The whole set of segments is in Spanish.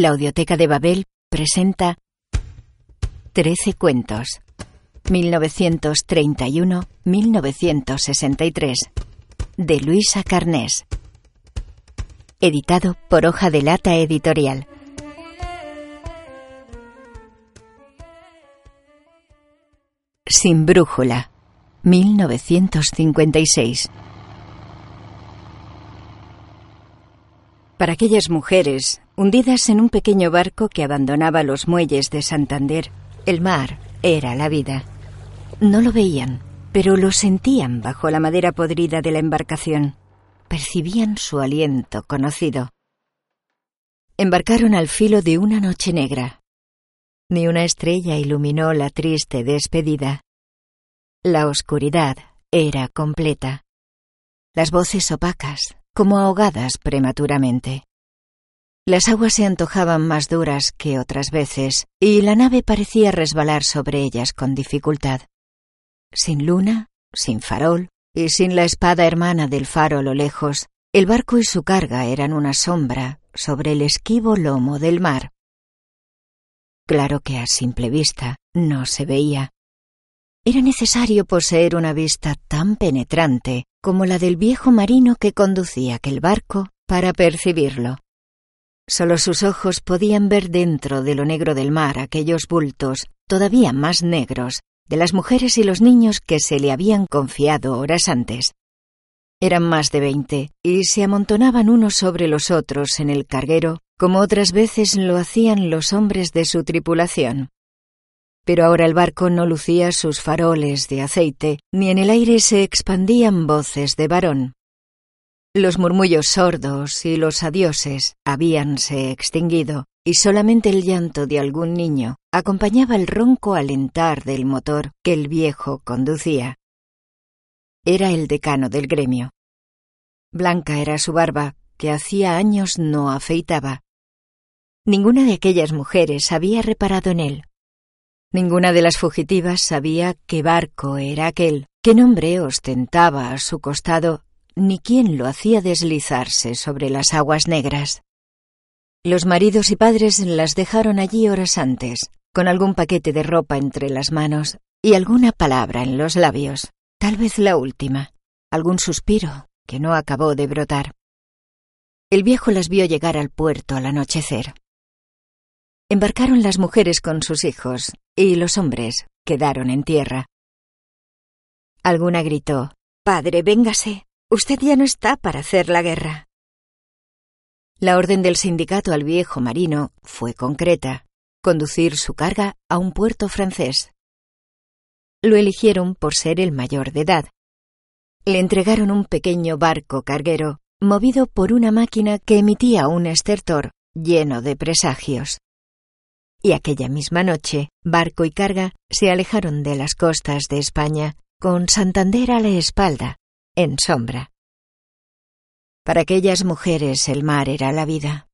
La Audioteca de Babel presenta Trece cuentos. 1931-1963 de Luisa Carnés. Editado por Hoja de Lata Editorial. Sin brújula. 1956. Para aquellas mujeres, hundidas en un pequeño barco que abandonaba los muelles de Santander, el mar era la vida. No lo veían, pero lo sentían bajo la madera podrida de la embarcación. Percibían su aliento conocido. Embarcaron al filo de una noche negra. Ni una estrella iluminó la triste despedida. La oscuridad era completa. Las voces opacas, como ahogadas prematuramente. Las aguas se antojaban más duras que otras veces, y la nave parecía resbalar sobre ellas con dificultad. Sin luna, sin farol, y sin la espada hermana del faro a lo lejos, el barco y su carga eran una sombra sobre el esquivo lomo del mar. Claro que a simple vista no se veía. Era necesario poseer una vista tan penetrante como la del viejo marino que conducía aquel barco para percibirlo. Solo sus ojos podían ver dentro de lo negro del mar aquellos bultos, todavía más negros, de las mujeres y los niños que se le habían confiado horas antes. Eran más de veinte, y se amontonaban unos sobre los otros en el carguero, como otras veces lo hacían los hombres de su tripulación. Pero ahora el barco no lucía sus faroles de aceite, ni en el aire se expandían voces de varón. Los murmullos sordos y los adioses habíanse extinguido, y solamente el llanto de algún niño acompañaba el ronco alentar del motor que el viejo conducía. Era el decano del gremio. Blanca era su barba, que hacía años no afeitaba. Ninguna de aquellas mujeres había reparado en él. Ninguna de las fugitivas sabía qué barco era aquel, qué nombre ostentaba a su costado ni quién lo hacía deslizarse sobre las aguas negras. Los maridos y padres las dejaron allí horas antes, con algún paquete de ropa entre las manos y alguna palabra en los labios, tal vez la última, algún suspiro que no acabó de brotar. El viejo las vio llegar al puerto al anochecer. Embarcaron las mujeres con sus hijos y los hombres quedaron en tierra. Alguna gritó Padre, véngase. Usted ya no está para hacer la guerra. La orden del sindicato al viejo marino fue concreta, conducir su carga a un puerto francés. Lo eligieron por ser el mayor de edad. Le entregaron un pequeño barco carguero, movido por una máquina que emitía un estertor lleno de presagios. Y aquella misma noche, barco y carga se alejaron de las costas de España, con Santander a la espalda, en sombra. Para aquellas mujeres el mar era la vida.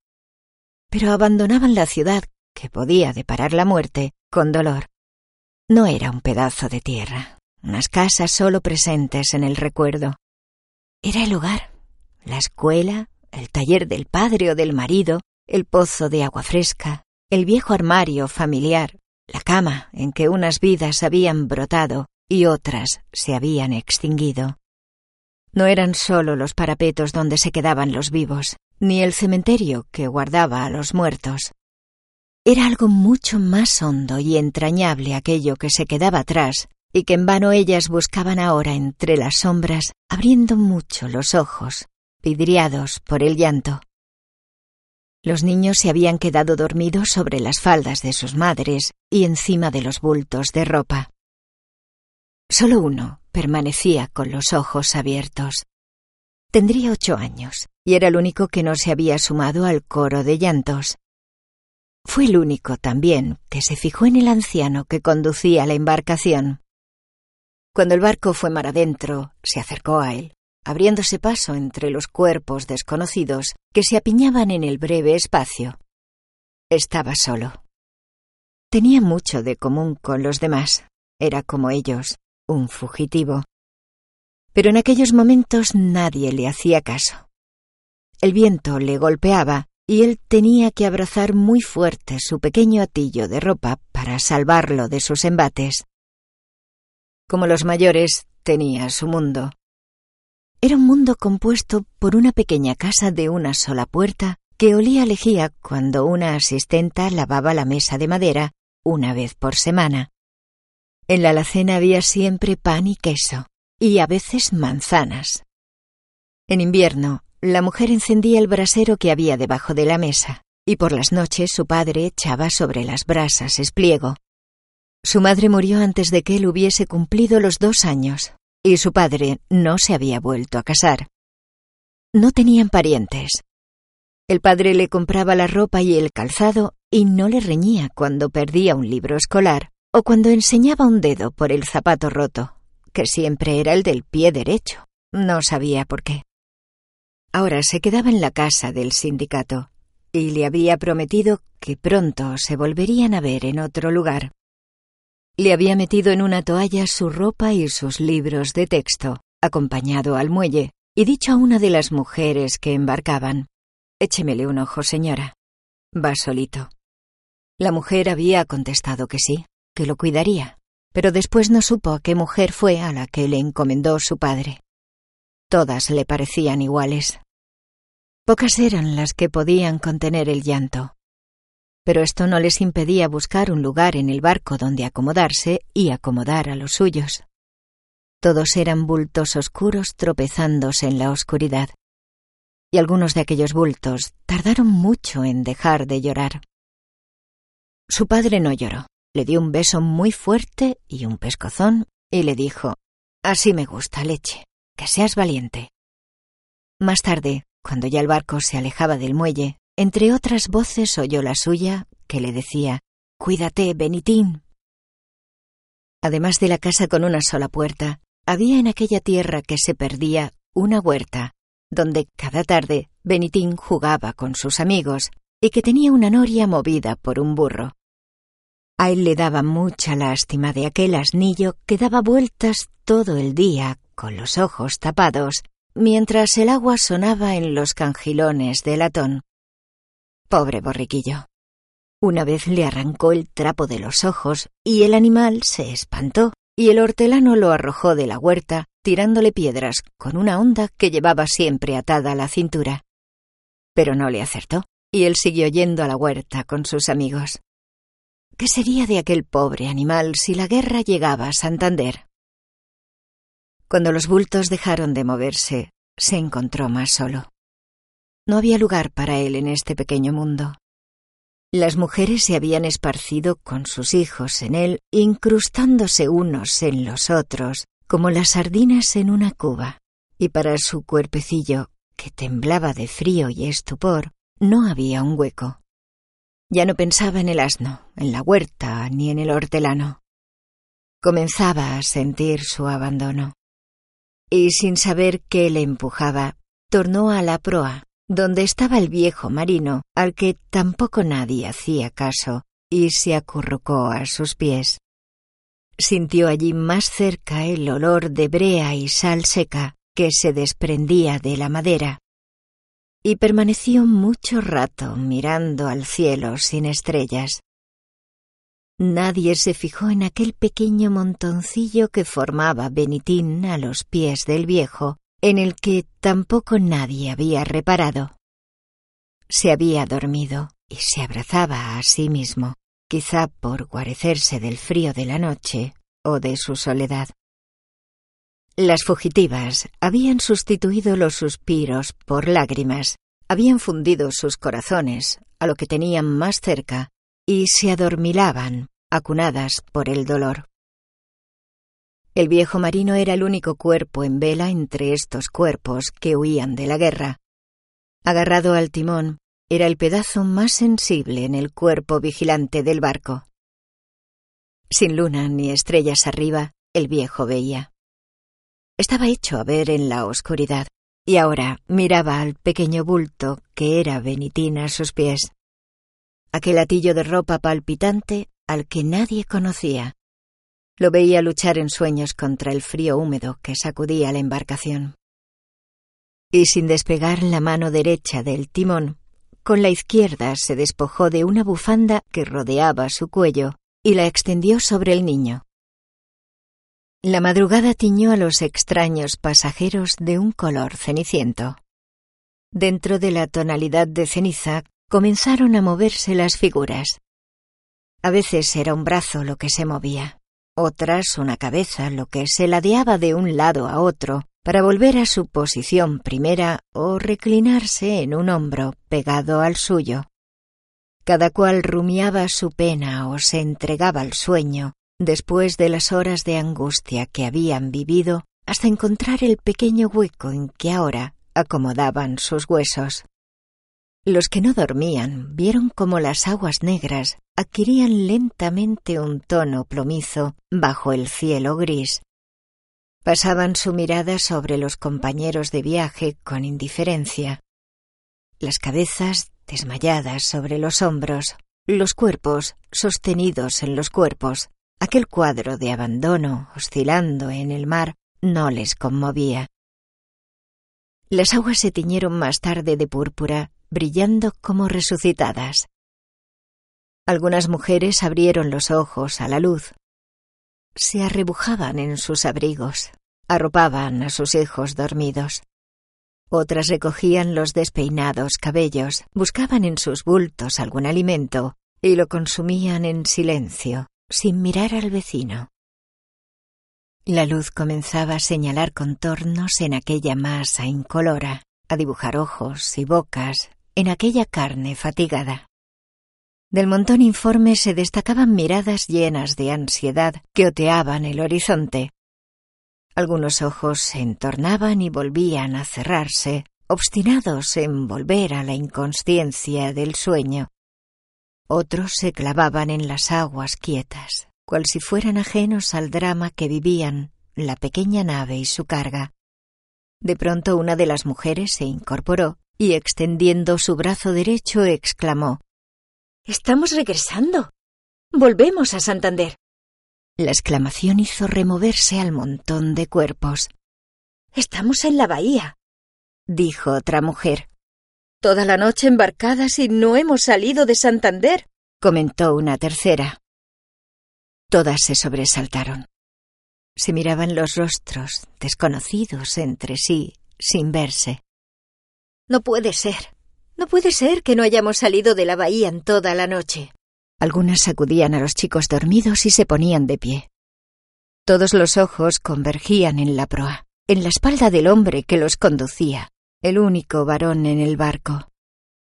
Pero abandonaban la ciudad, que podía deparar la muerte, con dolor. No era un pedazo de tierra, unas casas solo presentes en el recuerdo. Era el hogar, la escuela, el taller del padre o del marido, el pozo de agua fresca, el viejo armario familiar, la cama en que unas vidas habían brotado y otras se habían extinguido. No eran solo los parapetos donde se quedaban los vivos, ni el cementerio que guardaba a los muertos. Era algo mucho más hondo y entrañable aquello que se quedaba atrás y que en vano ellas buscaban ahora entre las sombras, abriendo mucho los ojos, vidriados por el llanto. Los niños se habían quedado dormidos sobre las faldas de sus madres y encima de los bultos de ropa. Solo uno permanecía con los ojos abiertos. Tendría ocho años, y era el único que no se había sumado al coro de llantos. Fue el único también que se fijó en el anciano que conducía la embarcación. Cuando el barco fue mar adentro, se acercó a él, abriéndose paso entre los cuerpos desconocidos que se apiñaban en el breve espacio. Estaba solo. Tenía mucho de común con los demás. Era como ellos, un fugitivo. Pero en aquellos momentos nadie le hacía caso. El viento le golpeaba y él tenía que abrazar muy fuerte su pequeño atillo de ropa para salvarlo de sus embates. Como los mayores, tenía su mundo. Era un mundo compuesto por una pequeña casa de una sola puerta que olía lejía cuando una asistenta lavaba la mesa de madera una vez por semana. En la alacena había siempre pan y queso, y a veces manzanas. En invierno, la mujer encendía el brasero que había debajo de la mesa, y por las noches su padre echaba sobre las brasas espliego. Su madre murió antes de que él hubiese cumplido los dos años, y su padre no se había vuelto a casar. No tenían parientes. El padre le compraba la ropa y el calzado y no le reñía cuando perdía un libro escolar o cuando enseñaba un dedo por el zapato roto, que siempre era el del pie derecho. No sabía por qué. Ahora se quedaba en la casa del sindicato y le había prometido que pronto se volverían a ver en otro lugar. Le había metido en una toalla su ropa y sus libros de texto, acompañado al muelle, y dicho a una de las mujeres que embarcaban, Échemele un ojo, señora. Va solito. La mujer había contestado que sí, que lo cuidaría, pero después no supo a qué mujer fue a la que le encomendó su padre. Todas le parecían iguales. Pocas eran las que podían contener el llanto pero esto no les impedía buscar un lugar en el barco donde acomodarse y acomodar a los suyos. Todos eran bultos oscuros tropezándose en la oscuridad. Y algunos de aquellos bultos tardaron mucho en dejar de llorar. Su padre no lloró, le dio un beso muy fuerte y un pescozón y le dijo, Así me gusta, leche, que seas valiente. Más tarde, cuando ya el barco se alejaba del muelle, entre otras voces oyó la suya, que le decía Cuídate, Benitín. Además de la casa con una sola puerta, había en aquella tierra que se perdía una huerta, donde cada tarde Benitín jugaba con sus amigos y que tenía una noria movida por un burro. A él le daba mucha lástima de aquel asnillo que daba vueltas todo el día con los ojos tapados, mientras el agua sonaba en los cangilones de latón. Pobre borriquillo. Una vez le arrancó el trapo de los ojos y el animal se espantó y el hortelano lo arrojó de la huerta tirándole piedras con una onda que llevaba siempre atada a la cintura. Pero no le acertó y él siguió yendo a la huerta con sus amigos. ¿Qué sería de aquel pobre animal si la guerra llegaba a Santander? Cuando los bultos dejaron de moverse, se encontró más solo. No había lugar para él en este pequeño mundo. Las mujeres se habían esparcido con sus hijos en él, incrustándose unos en los otros, como las sardinas en una cuba, y para su cuerpecillo, que temblaba de frío y estupor, no había un hueco. Ya no pensaba en el asno, en la huerta, ni en el hortelano. Comenzaba a sentir su abandono. Y sin saber qué le empujaba, tornó a la proa, donde estaba el viejo marino, al que tampoco nadie hacía caso, y se acurrucó a sus pies. Sintió allí más cerca el olor de brea y sal seca que se desprendía de la madera, y permaneció mucho rato mirando al cielo sin estrellas. Nadie se fijó en aquel pequeño montoncillo que formaba Benitín a los pies del viejo, en el que tampoco nadie había reparado. Se había dormido y se abrazaba a sí mismo, quizá por guarecerse del frío de la noche o de su soledad. Las fugitivas habían sustituido los suspiros por lágrimas, habían fundido sus corazones a lo que tenían más cerca y se adormilaban, acunadas por el dolor. El viejo marino era el único cuerpo en vela entre estos cuerpos que huían de la guerra. Agarrado al timón, era el pedazo más sensible en el cuerpo vigilante del barco. Sin luna ni estrellas arriba, el viejo veía. Estaba hecho a ver en la oscuridad, y ahora miraba al pequeño bulto que era Benitín a sus pies. Aquel atillo de ropa palpitante al que nadie conocía, lo veía luchar en sueños contra el frío húmedo que sacudía la embarcación. Y sin despegar la mano derecha del timón, con la izquierda se despojó de una bufanda que rodeaba su cuello y la extendió sobre el niño. La madrugada tiñó a los extraños pasajeros de un color ceniciento. Dentro de la tonalidad de ceniza comenzaron a moverse las figuras. A veces era un brazo lo que se movía, otras una cabeza, lo que se ladeaba de un lado a otro para volver a su posición primera o reclinarse en un hombro pegado al suyo. Cada cual rumiaba su pena o se entregaba al sueño después de las horas de angustia que habían vivido hasta encontrar el pequeño hueco en que ahora acomodaban sus huesos. Los que no dormían vieron cómo las aguas negras adquirían lentamente un tono plomizo bajo el cielo gris. Pasaban su mirada sobre los compañeros de viaje con indiferencia. Las cabezas desmayadas sobre los hombros, los cuerpos sostenidos en los cuerpos, aquel cuadro de abandono oscilando en el mar no les conmovía. Las aguas se tiñeron más tarde de púrpura brillando como resucitadas. Algunas mujeres abrieron los ojos a la luz. Se arrebujaban en sus abrigos, arropaban a sus hijos dormidos. Otras recogían los despeinados cabellos, buscaban en sus bultos algún alimento y lo consumían en silencio, sin mirar al vecino. La luz comenzaba a señalar contornos en aquella masa incolora, a dibujar ojos y bocas en aquella carne fatigada. Del montón informe se destacaban miradas llenas de ansiedad que oteaban el horizonte. Algunos ojos se entornaban y volvían a cerrarse, obstinados en volver a la inconsciencia del sueño. Otros se clavaban en las aguas quietas, cual si fueran ajenos al drama que vivían la pequeña nave y su carga. De pronto una de las mujeres se incorporó y extendiendo su brazo derecho exclamó Estamos regresando. Volvemos a Santander. La exclamación hizo removerse al montón de cuerpos. Estamos en la bahía, dijo otra mujer. Toda la noche embarcadas y no hemos salido de Santander, comentó una tercera. Todas se sobresaltaron. Se miraban los rostros, desconocidos entre sí, sin verse. No puede ser. No puede ser que no hayamos salido de la bahía en toda la noche. Algunas sacudían a los chicos dormidos y se ponían de pie. Todos los ojos convergían en la proa, en la espalda del hombre que los conducía, el único varón en el barco.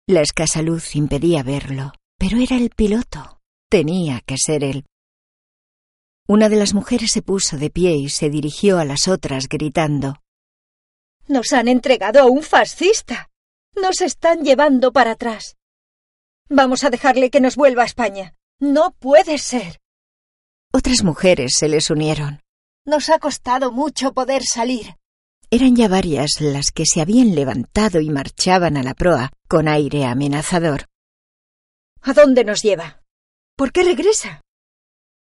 La escasa luz impedía verlo, pero era el piloto. Tenía que ser él. Una de las mujeres se puso de pie y se dirigió a las otras gritando nos han entregado a un fascista. Nos están llevando para atrás. Vamos a dejarle que nos vuelva a España. No puede ser. Otras mujeres se les unieron. Nos ha costado mucho poder salir. Eran ya varias las que se habían levantado y marchaban a la proa con aire amenazador. ¿A dónde nos lleva? ¿Por qué regresa?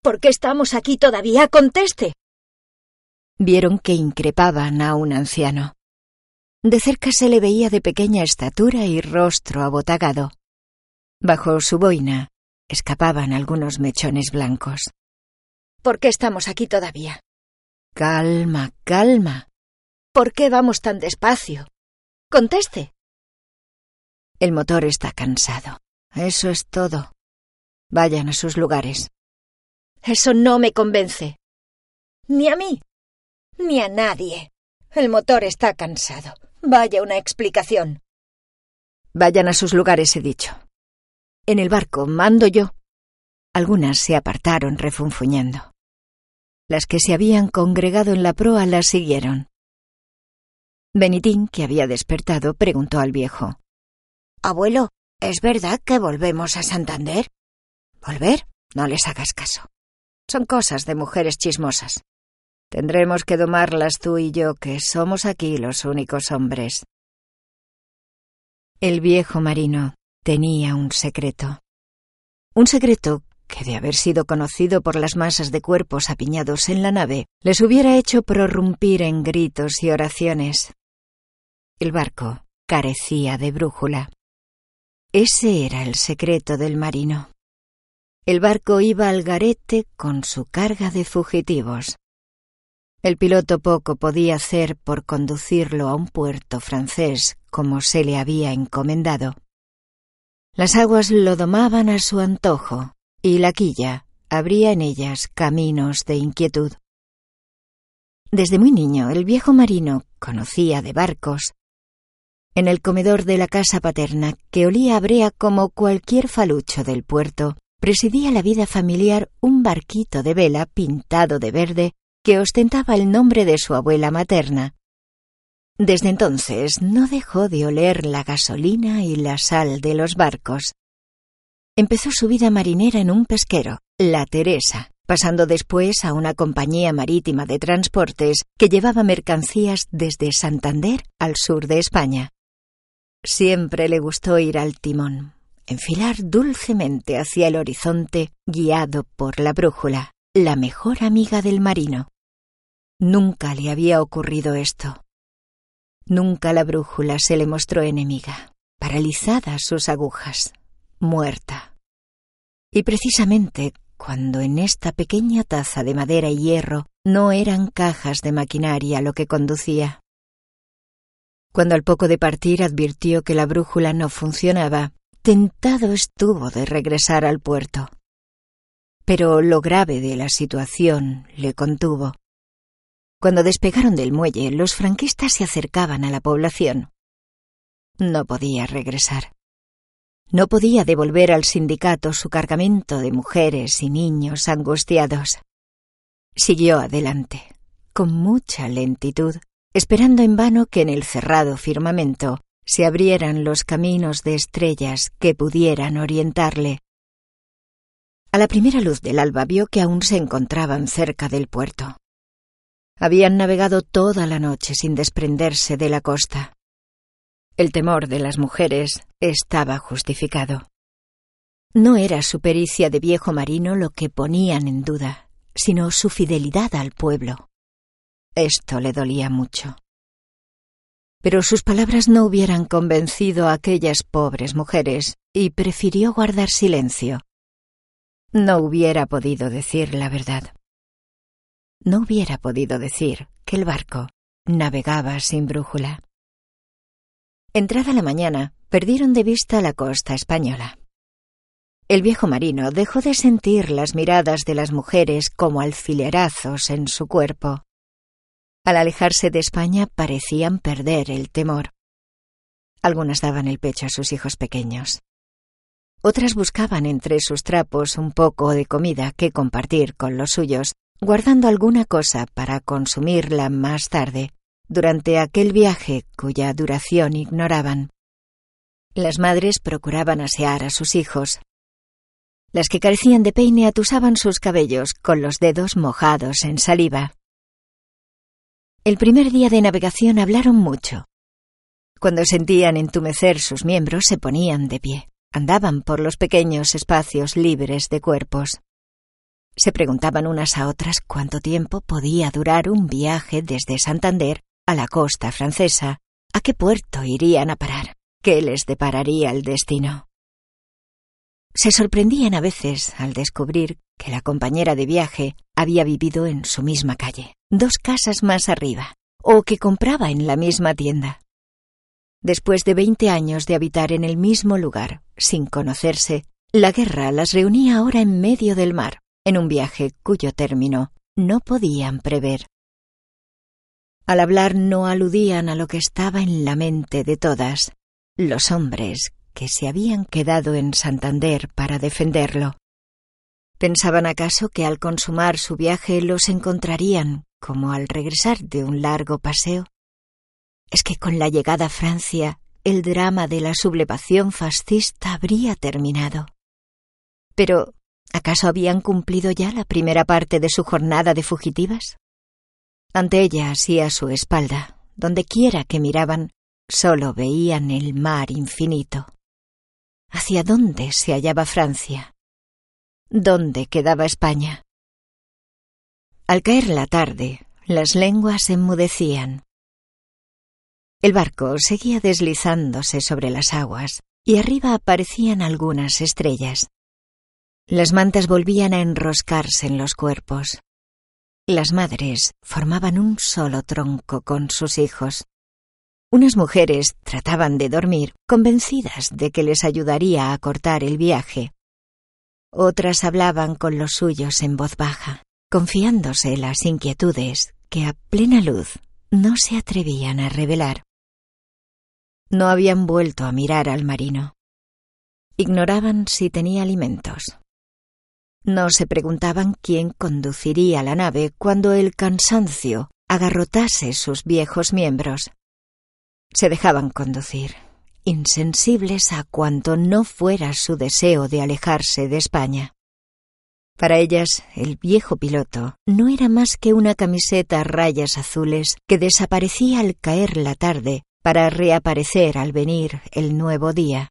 ¿Por qué estamos aquí todavía? Conteste. Vieron que increpaban a un anciano. De cerca se le veía de pequeña estatura y rostro abotagado. Bajo su boina escapaban algunos mechones blancos. ¿Por qué estamos aquí todavía? Calma, calma. ¿Por qué vamos tan despacio? Conteste. El motor está cansado. Eso es todo. Vayan a sus lugares. Eso no me convence. Ni a mí. Ni a nadie. El motor está cansado. Vaya una explicación. Vayan a sus lugares, he dicho. En el barco mando yo. Algunas se apartaron refunfuñando. Las que se habían congregado en la proa las siguieron. Benitín, que había despertado, preguntó al viejo. Abuelo, ¿es verdad que volvemos a Santander? ¿Volver? No les hagas caso. Son cosas de mujeres chismosas. Tendremos que domarlas tú y yo, que somos aquí los únicos hombres. El viejo marino tenía un secreto. Un secreto que de haber sido conocido por las masas de cuerpos apiñados en la nave, les hubiera hecho prorrumpir en gritos y oraciones. El barco carecía de brújula. Ese era el secreto del marino. El barco iba al garete con su carga de fugitivos. El piloto poco podía hacer por conducirlo a un puerto francés como se le había encomendado. Las aguas lo domaban a su antojo, y la quilla abría en ellas caminos de inquietud. Desde muy niño el viejo marino conocía de barcos. En el comedor de la casa paterna, que olía a brea como cualquier falucho del puerto, presidía la vida familiar un barquito de vela pintado de verde que ostentaba el nombre de su abuela materna. Desde entonces no dejó de oler la gasolina y la sal de los barcos. Empezó su vida marinera en un pesquero, la Teresa, pasando después a una compañía marítima de transportes que llevaba mercancías desde Santander al sur de España. Siempre le gustó ir al timón, enfilar dulcemente hacia el horizonte, guiado por la brújula, la mejor amiga del marino. Nunca le había ocurrido esto. Nunca la brújula se le mostró enemiga, paralizadas sus agujas, muerta. Y precisamente cuando en esta pequeña taza de madera y hierro no eran cajas de maquinaria lo que conducía. Cuando al poco de partir advirtió que la brújula no funcionaba, tentado estuvo de regresar al puerto. Pero lo grave de la situación le contuvo. Cuando despegaron del muelle, los franquistas se acercaban a la población. No podía regresar. No podía devolver al sindicato su cargamento de mujeres y niños angustiados. Siguió adelante, con mucha lentitud, esperando en vano que en el cerrado firmamento se abrieran los caminos de estrellas que pudieran orientarle. A la primera luz del alba vio que aún se encontraban cerca del puerto. Habían navegado toda la noche sin desprenderse de la costa. El temor de las mujeres estaba justificado. No era su pericia de viejo marino lo que ponían en duda, sino su fidelidad al pueblo. Esto le dolía mucho. Pero sus palabras no hubieran convencido a aquellas pobres mujeres y prefirió guardar silencio. No hubiera podido decir la verdad no hubiera podido decir que el barco navegaba sin brújula. Entrada la mañana, perdieron de vista la costa española. El viejo marino dejó de sentir las miradas de las mujeres como alfilerazos en su cuerpo. Al alejarse de España parecían perder el temor. Algunas daban el pecho a sus hijos pequeños. Otras buscaban entre sus trapos un poco de comida que compartir con los suyos guardando alguna cosa para consumirla más tarde, durante aquel viaje cuya duración ignoraban. Las madres procuraban asear a sus hijos. Las que carecían de peine atusaban sus cabellos con los dedos mojados en saliva. El primer día de navegación hablaron mucho. Cuando sentían entumecer sus miembros se ponían de pie, andaban por los pequeños espacios libres de cuerpos. Se preguntaban unas a otras cuánto tiempo podía durar un viaje desde Santander a la costa francesa, a qué puerto irían a parar, qué les depararía el destino. Se sorprendían a veces al descubrir que la compañera de viaje había vivido en su misma calle, dos casas más arriba, o que compraba en la misma tienda. Después de veinte años de habitar en el mismo lugar, sin conocerse, la guerra las reunía ahora en medio del mar, en un viaje cuyo término no podían prever. Al hablar no aludían a lo que estaba en la mente de todas, los hombres que se habían quedado en Santander para defenderlo. ¿Pensaban acaso que al consumar su viaje los encontrarían como al regresar de un largo paseo? Es que con la llegada a Francia el drama de la sublevación fascista habría terminado. Pero, ¿acaso habían cumplido ya la primera parte de su jornada de fugitivas? Ante ellas y a su espalda, donde quiera que miraban, solo veían el mar infinito. ¿Hacia dónde se hallaba Francia? ¿Dónde quedaba España? Al caer la tarde, las lenguas enmudecían. El barco seguía deslizándose sobre las aguas y arriba aparecían algunas estrellas. Las mantas volvían a enroscarse en los cuerpos. Las madres formaban un solo tronco con sus hijos. Unas mujeres trataban de dormir, convencidas de que les ayudaría a cortar el viaje. Otras hablaban con los suyos en voz baja, confiándose las inquietudes que a plena luz no se atrevían a revelar. No habían vuelto a mirar al marino. Ignoraban si tenía alimentos. No se preguntaban quién conduciría la nave cuando el cansancio agarrotase sus viejos miembros. Se dejaban conducir, insensibles a cuanto no fuera su deseo de alejarse de España. Para ellas, el viejo piloto no era más que una camiseta a rayas azules que desaparecía al caer la tarde para reaparecer al venir el nuevo día.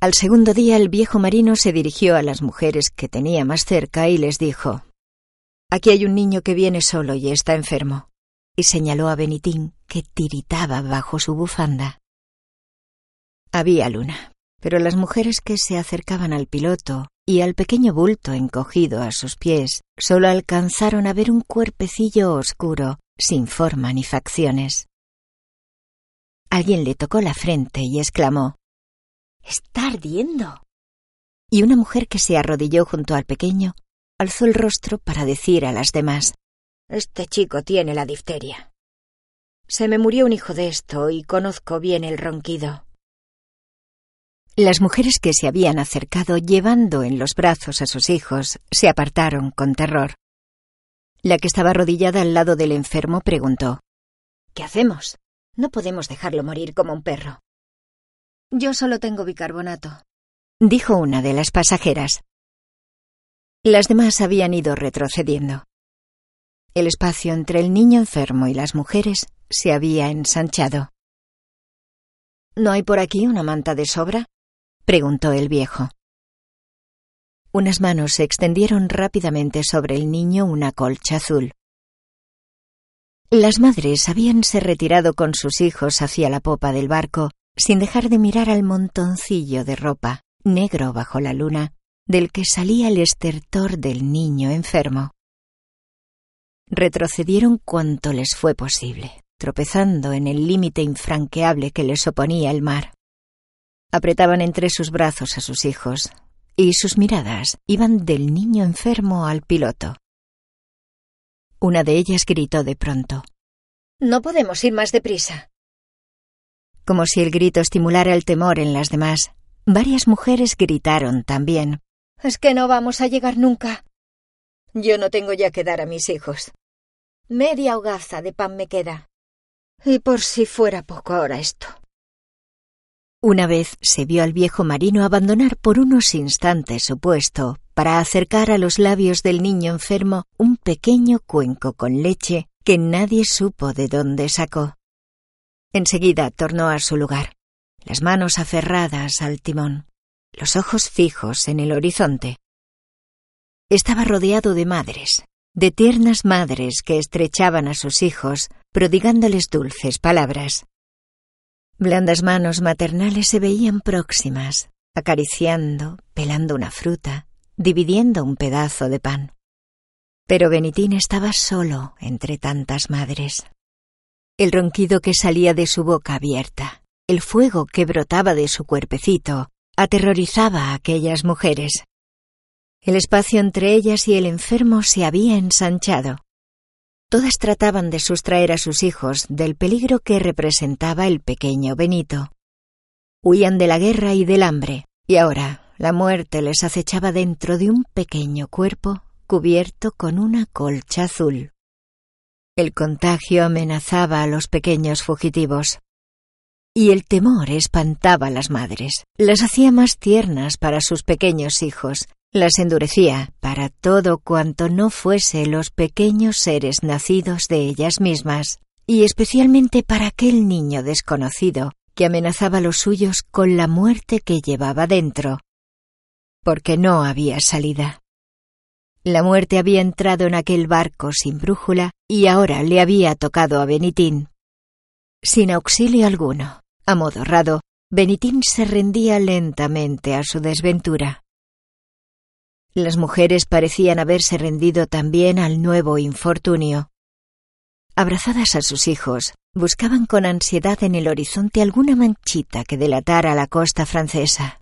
Al segundo día el viejo marino se dirigió a las mujeres que tenía más cerca y les dijo Aquí hay un niño que viene solo y está enfermo, y señaló a Benitín, que tiritaba bajo su bufanda. Había luna, pero las mujeres que se acercaban al piloto y al pequeño bulto encogido a sus pies solo alcanzaron a ver un cuerpecillo oscuro, sin forma ni facciones. Alguien le tocó la frente y exclamó Está ardiendo. Y una mujer que se arrodilló junto al pequeño alzó el rostro para decir a las demás Este chico tiene la difteria. Se me murió un hijo de esto y conozco bien el ronquido. Las mujeres que se habían acercado llevando en los brazos a sus hijos se apartaron con terror. La que estaba arrodillada al lado del enfermo preguntó ¿Qué hacemos? No podemos dejarlo morir como un perro. Yo solo tengo bicarbonato, dijo una de las pasajeras. Las demás habían ido retrocediendo. El espacio entre el niño enfermo y las mujeres se había ensanchado. ¿No hay por aquí una manta de sobra? Preguntó el viejo. Unas manos se extendieron rápidamente sobre el niño una colcha azul. Las madres habíanse retirado con sus hijos hacia la popa del barco, sin dejar de mirar al montoncillo de ropa, negro bajo la luna, del que salía el estertor del niño enfermo. Retrocedieron cuanto les fue posible, tropezando en el límite infranqueable que les oponía el mar. Apretaban entre sus brazos a sus hijos, y sus miradas iban del niño enfermo al piloto. Una de ellas gritó de pronto. No podemos ir más deprisa. Como si el grito estimulara el temor en las demás, varias mujeres gritaron también. Es que no vamos a llegar nunca. Yo no tengo ya que dar a mis hijos. Media hogaza de pan me queda. Y por si fuera poco ahora esto. Una vez se vio al viejo marino abandonar por unos instantes su puesto para acercar a los labios del niño enfermo un pequeño cuenco con leche que nadie supo de dónde sacó. Enseguida tornó a su lugar, las manos aferradas al timón, los ojos fijos en el horizonte. Estaba rodeado de madres, de tiernas madres que estrechaban a sus hijos, prodigándoles dulces palabras. Blandas manos maternales se veían próximas, acariciando, pelando una fruta, dividiendo un pedazo de pan. Pero Benitín estaba solo entre tantas madres. El ronquido que salía de su boca abierta, el fuego que brotaba de su cuerpecito, aterrorizaba a aquellas mujeres. El espacio entre ellas y el enfermo se había ensanchado. Todas trataban de sustraer a sus hijos del peligro que representaba el pequeño Benito. Huían de la guerra y del hambre, y ahora la muerte les acechaba dentro de un pequeño cuerpo cubierto con una colcha azul. El contagio amenazaba a los pequeños fugitivos. Y el temor espantaba a las madres, las hacía más tiernas para sus pequeños hijos, las endurecía para todo cuanto no fuese los pequeños seres nacidos de ellas mismas, y especialmente para aquel niño desconocido que amenazaba a los suyos con la muerte que llevaba dentro, porque no había salida. La muerte había entrado en aquel barco sin brújula y ahora le había tocado a Benitín. Sin auxilio alguno, amodorrado, Benitín se rendía lentamente a su desventura. Las mujeres parecían haberse rendido también al nuevo infortunio. Abrazadas a sus hijos, buscaban con ansiedad en el horizonte alguna manchita que delatara la costa francesa.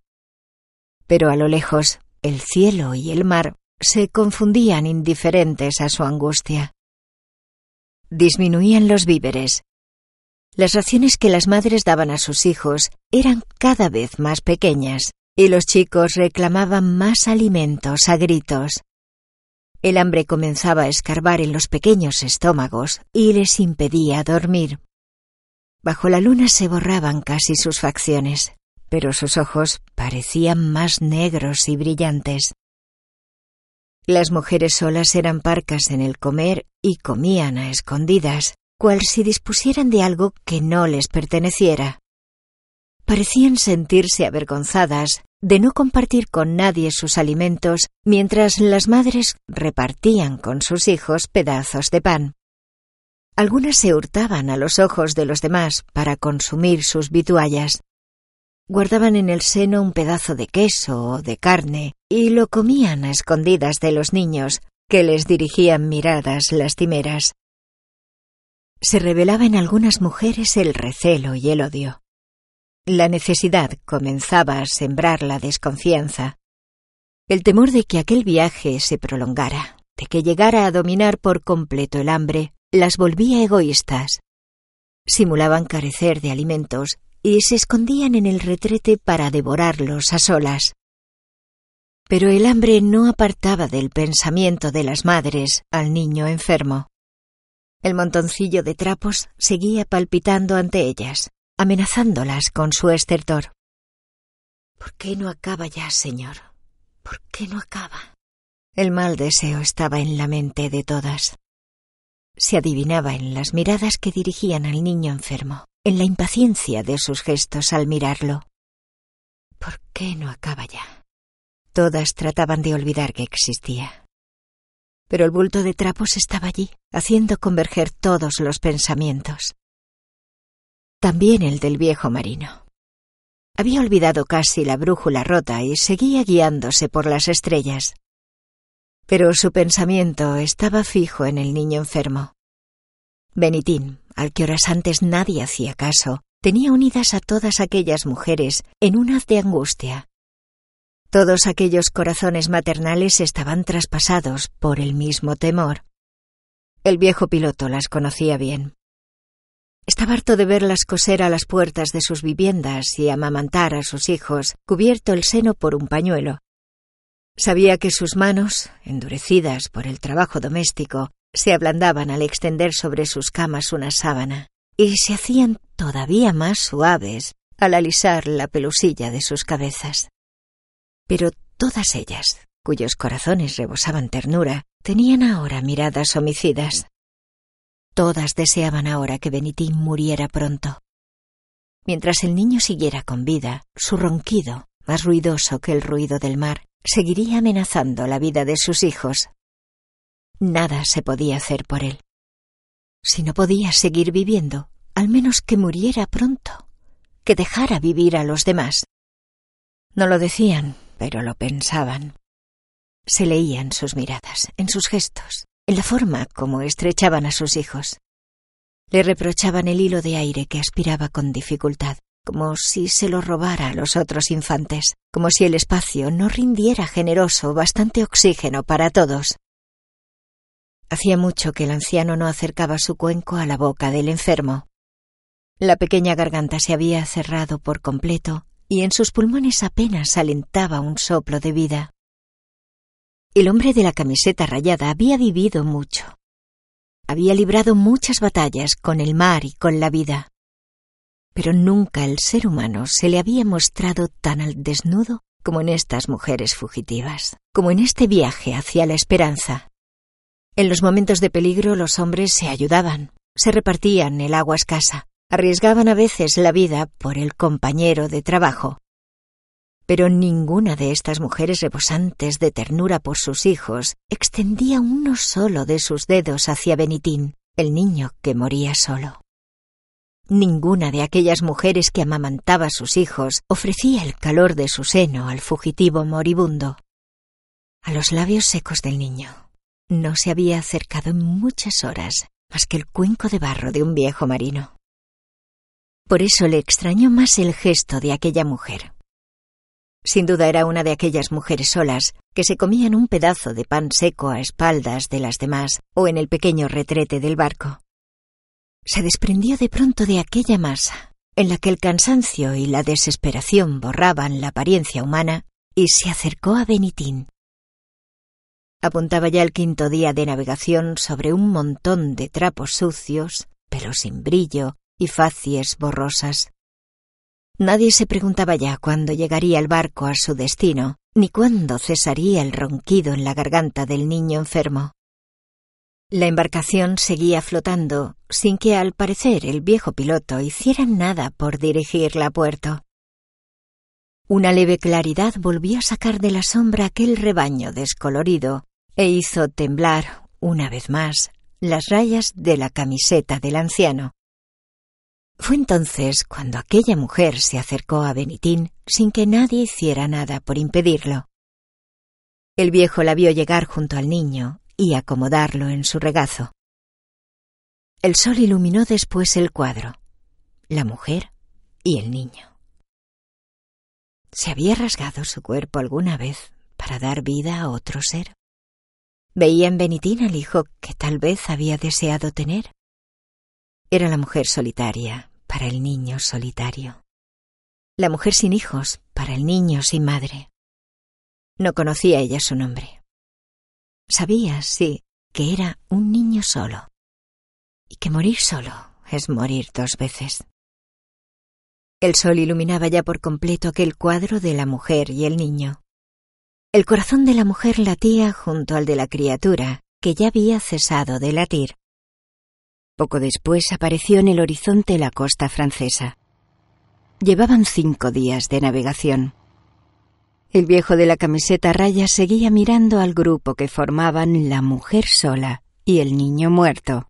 Pero a lo lejos, el cielo y el mar se confundían indiferentes a su angustia. Disminuían los víveres. Las raciones que las madres daban a sus hijos eran cada vez más pequeñas, y los chicos reclamaban más alimentos a gritos. El hambre comenzaba a escarbar en los pequeños estómagos y les impedía dormir. Bajo la luna se borraban casi sus facciones, pero sus ojos parecían más negros y brillantes. Las mujeres solas eran parcas en el comer y comían a escondidas, cual si dispusieran de algo que no les perteneciera. Parecían sentirse avergonzadas de no compartir con nadie sus alimentos mientras las madres repartían con sus hijos pedazos de pan. Algunas se hurtaban a los ojos de los demás para consumir sus vituallas, guardaban en el seno un pedazo de queso o de carne y lo comían a escondidas de los niños, que les dirigían miradas lastimeras. Se revelaba en algunas mujeres el recelo y el odio. La necesidad comenzaba a sembrar la desconfianza. El temor de que aquel viaje se prolongara, de que llegara a dominar por completo el hambre, las volvía egoístas. Simulaban carecer de alimentos y se escondían en el retrete para devorarlos a solas. Pero el hambre no apartaba del pensamiento de las madres al niño enfermo. El montoncillo de trapos seguía palpitando ante ellas, amenazándolas con su estertor. ¿Por qué no acaba ya, señor? ¿Por qué no acaba? El mal deseo estaba en la mente de todas. Se adivinaba en las miradas que dirigían al niño enfermo en la impaciencia de sus gestos al mirarlo. ¿Por qué no acaba ya? Todas trataban de olvidar que existía. Pero el bulto de trapos estaba allí, haciendo converger todos los pensamientos. También el del viejo marino. Había olvidado casi la brújula rota y seguía guiándose por las estrellas. Pero su pensamiento estaba fijo en el niño enfermo. Benitín, al que horas antes nadie hacía caso, tenía unidas a todas aquellas mujeres en un haz de angustia. Todos aquellos corazones maternales estaban traspasados por el mismo temor. El viejo piloto las conocía bien. Estaba harto de verlas coser a las puertas de sus viviendas y amamantar a sus hijos, cubierto el seno por un pañuelo. Sabía que sus manos, endurecidas por el trabajo doméstico, se ablandaban al extender sobre sus camas una sábana y se hacían todavía más suaves al alisar la pelusilla de sus cabezas. Pero todas ellas, cuyos corazones rebosaban ternura, tenían ahora miradas homicidas. Todas deseaban ahora que Benitín muriera pronto. Mientras el niño siguiera con vida, su ronquido, más ruidoso que el ruido del mar, seguiría amenazando la vida de sus hijos. Nada se podía hacer por él. Si no podía seguir viviendo, al menos que muriera pronto, que dejara vivir a los demás. No lo decían, pero lo pensaban. Se leían sus miradas, en sus gestos, en la forma como estrechaban a sus hijos. Le reprochaban el hilo de aire que aspiraba con dificultad, como si se lo robara a los otros infantes, como si el espacio no rindiera generoso bastante oxígeno para todos. Hacía mucho que el anciano no acercaba su cuenco a la boca del enfermo. La pequeña garganta se había cerrado por completo y en sus pulmones apenas alentaba un soplo de vida. El hombre de la camiseta rayada había vivido mucho. Había librado muchas batallas con el mar y con la vida. Pero nunca el ser humano se le había mostrado tan al desnudo como en estas mujeres fugitivas, como en este viaje hacia la esperanza. En los momentos de peligro los hombres se ayudaban, se repartían el agua escasa, arriesgaban a veces la vida por el compañero de trabajo. Pero ninguna de estas mujeres rebosantes de ternura por sus hijos extendía uno solo de sus dedos hacia Benitín, el niño que moría solo. Ninguna de aquellas mujeres que amamantaba a sus hijos ofrecía el calor de su seno al fugitivo moribundo. A los labios secos del niño no se había acercado en muchas horas más que el cuenco de barro de un viejo marino. Por eso le extrañó más el gesto de aquella mujer. Sin duda era una de aquellas mujeres solas que se comían un pedazo de pan seco a espaldas de las demás o en el pequeño retrete del barco se desprendió de pronto de aquella masa, en la que el cansancio y la desesperación borraban la apariencia humana, y se acercó a Benitín. Apuntaba ya el quinto día de navegación sobre un montón de trapos sucios, pero sin brillo y facies borrosas. Nadie se preguntaba ya cuándo llegaría el barco a su destino, ni cuándo cesaría el ronquido en la garganta del niño enfermo. La embarcación seguía flotando, sin que al parecer el viejo piloto hiciera nada por dirigirla a puerto. Una leve claridad volvió a sacar de la sombra aquel rebaño descolorido e hizo temblar, una vez más, las rayas de la camiseta del anciano. Fue entonces cuando aquella mujer se acercó a Benitín sin que nadie hiciera nada por impedirlo. El viejo la vio llegar junto al niño y acomodarlo en su regazo. El sol iluminó después el cuadro, la mujer y el niño. ¿Se había rasgado su cuerpo alguna vez para dar vida a otro ser? ¿Veía en Benitín al hijo que tal vez había deseado tener? Era la mujer solitaria para el niño solitario. La mujer sin hijos para el niño sin madre. No conocía ella su nombre. Sabía, sí, que era un niño solo, y que morir solo es morir dos veces. El sol iluminaba ya por completo aquel cuadro de la mujer y el niño. El corazón de la mujer latía junto al de la criatura, que ya había cesado de latir. Poco después apareció en el horizonte la costa francesa. Llevaban cinco días de navegación. El viejo de la camiseta raya seguía mirando al grupo que formaban la mujer sola y el niño muerto.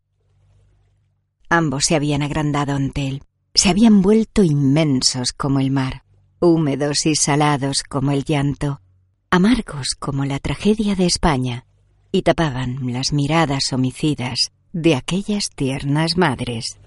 Ambos se habían agrandado ante él, se habían vuelto inmensos como el mar, húmedos y salados como el llanto, amargos como la tragedia de España, y tapaban las miradas homicidas de aquellas tiernas madres.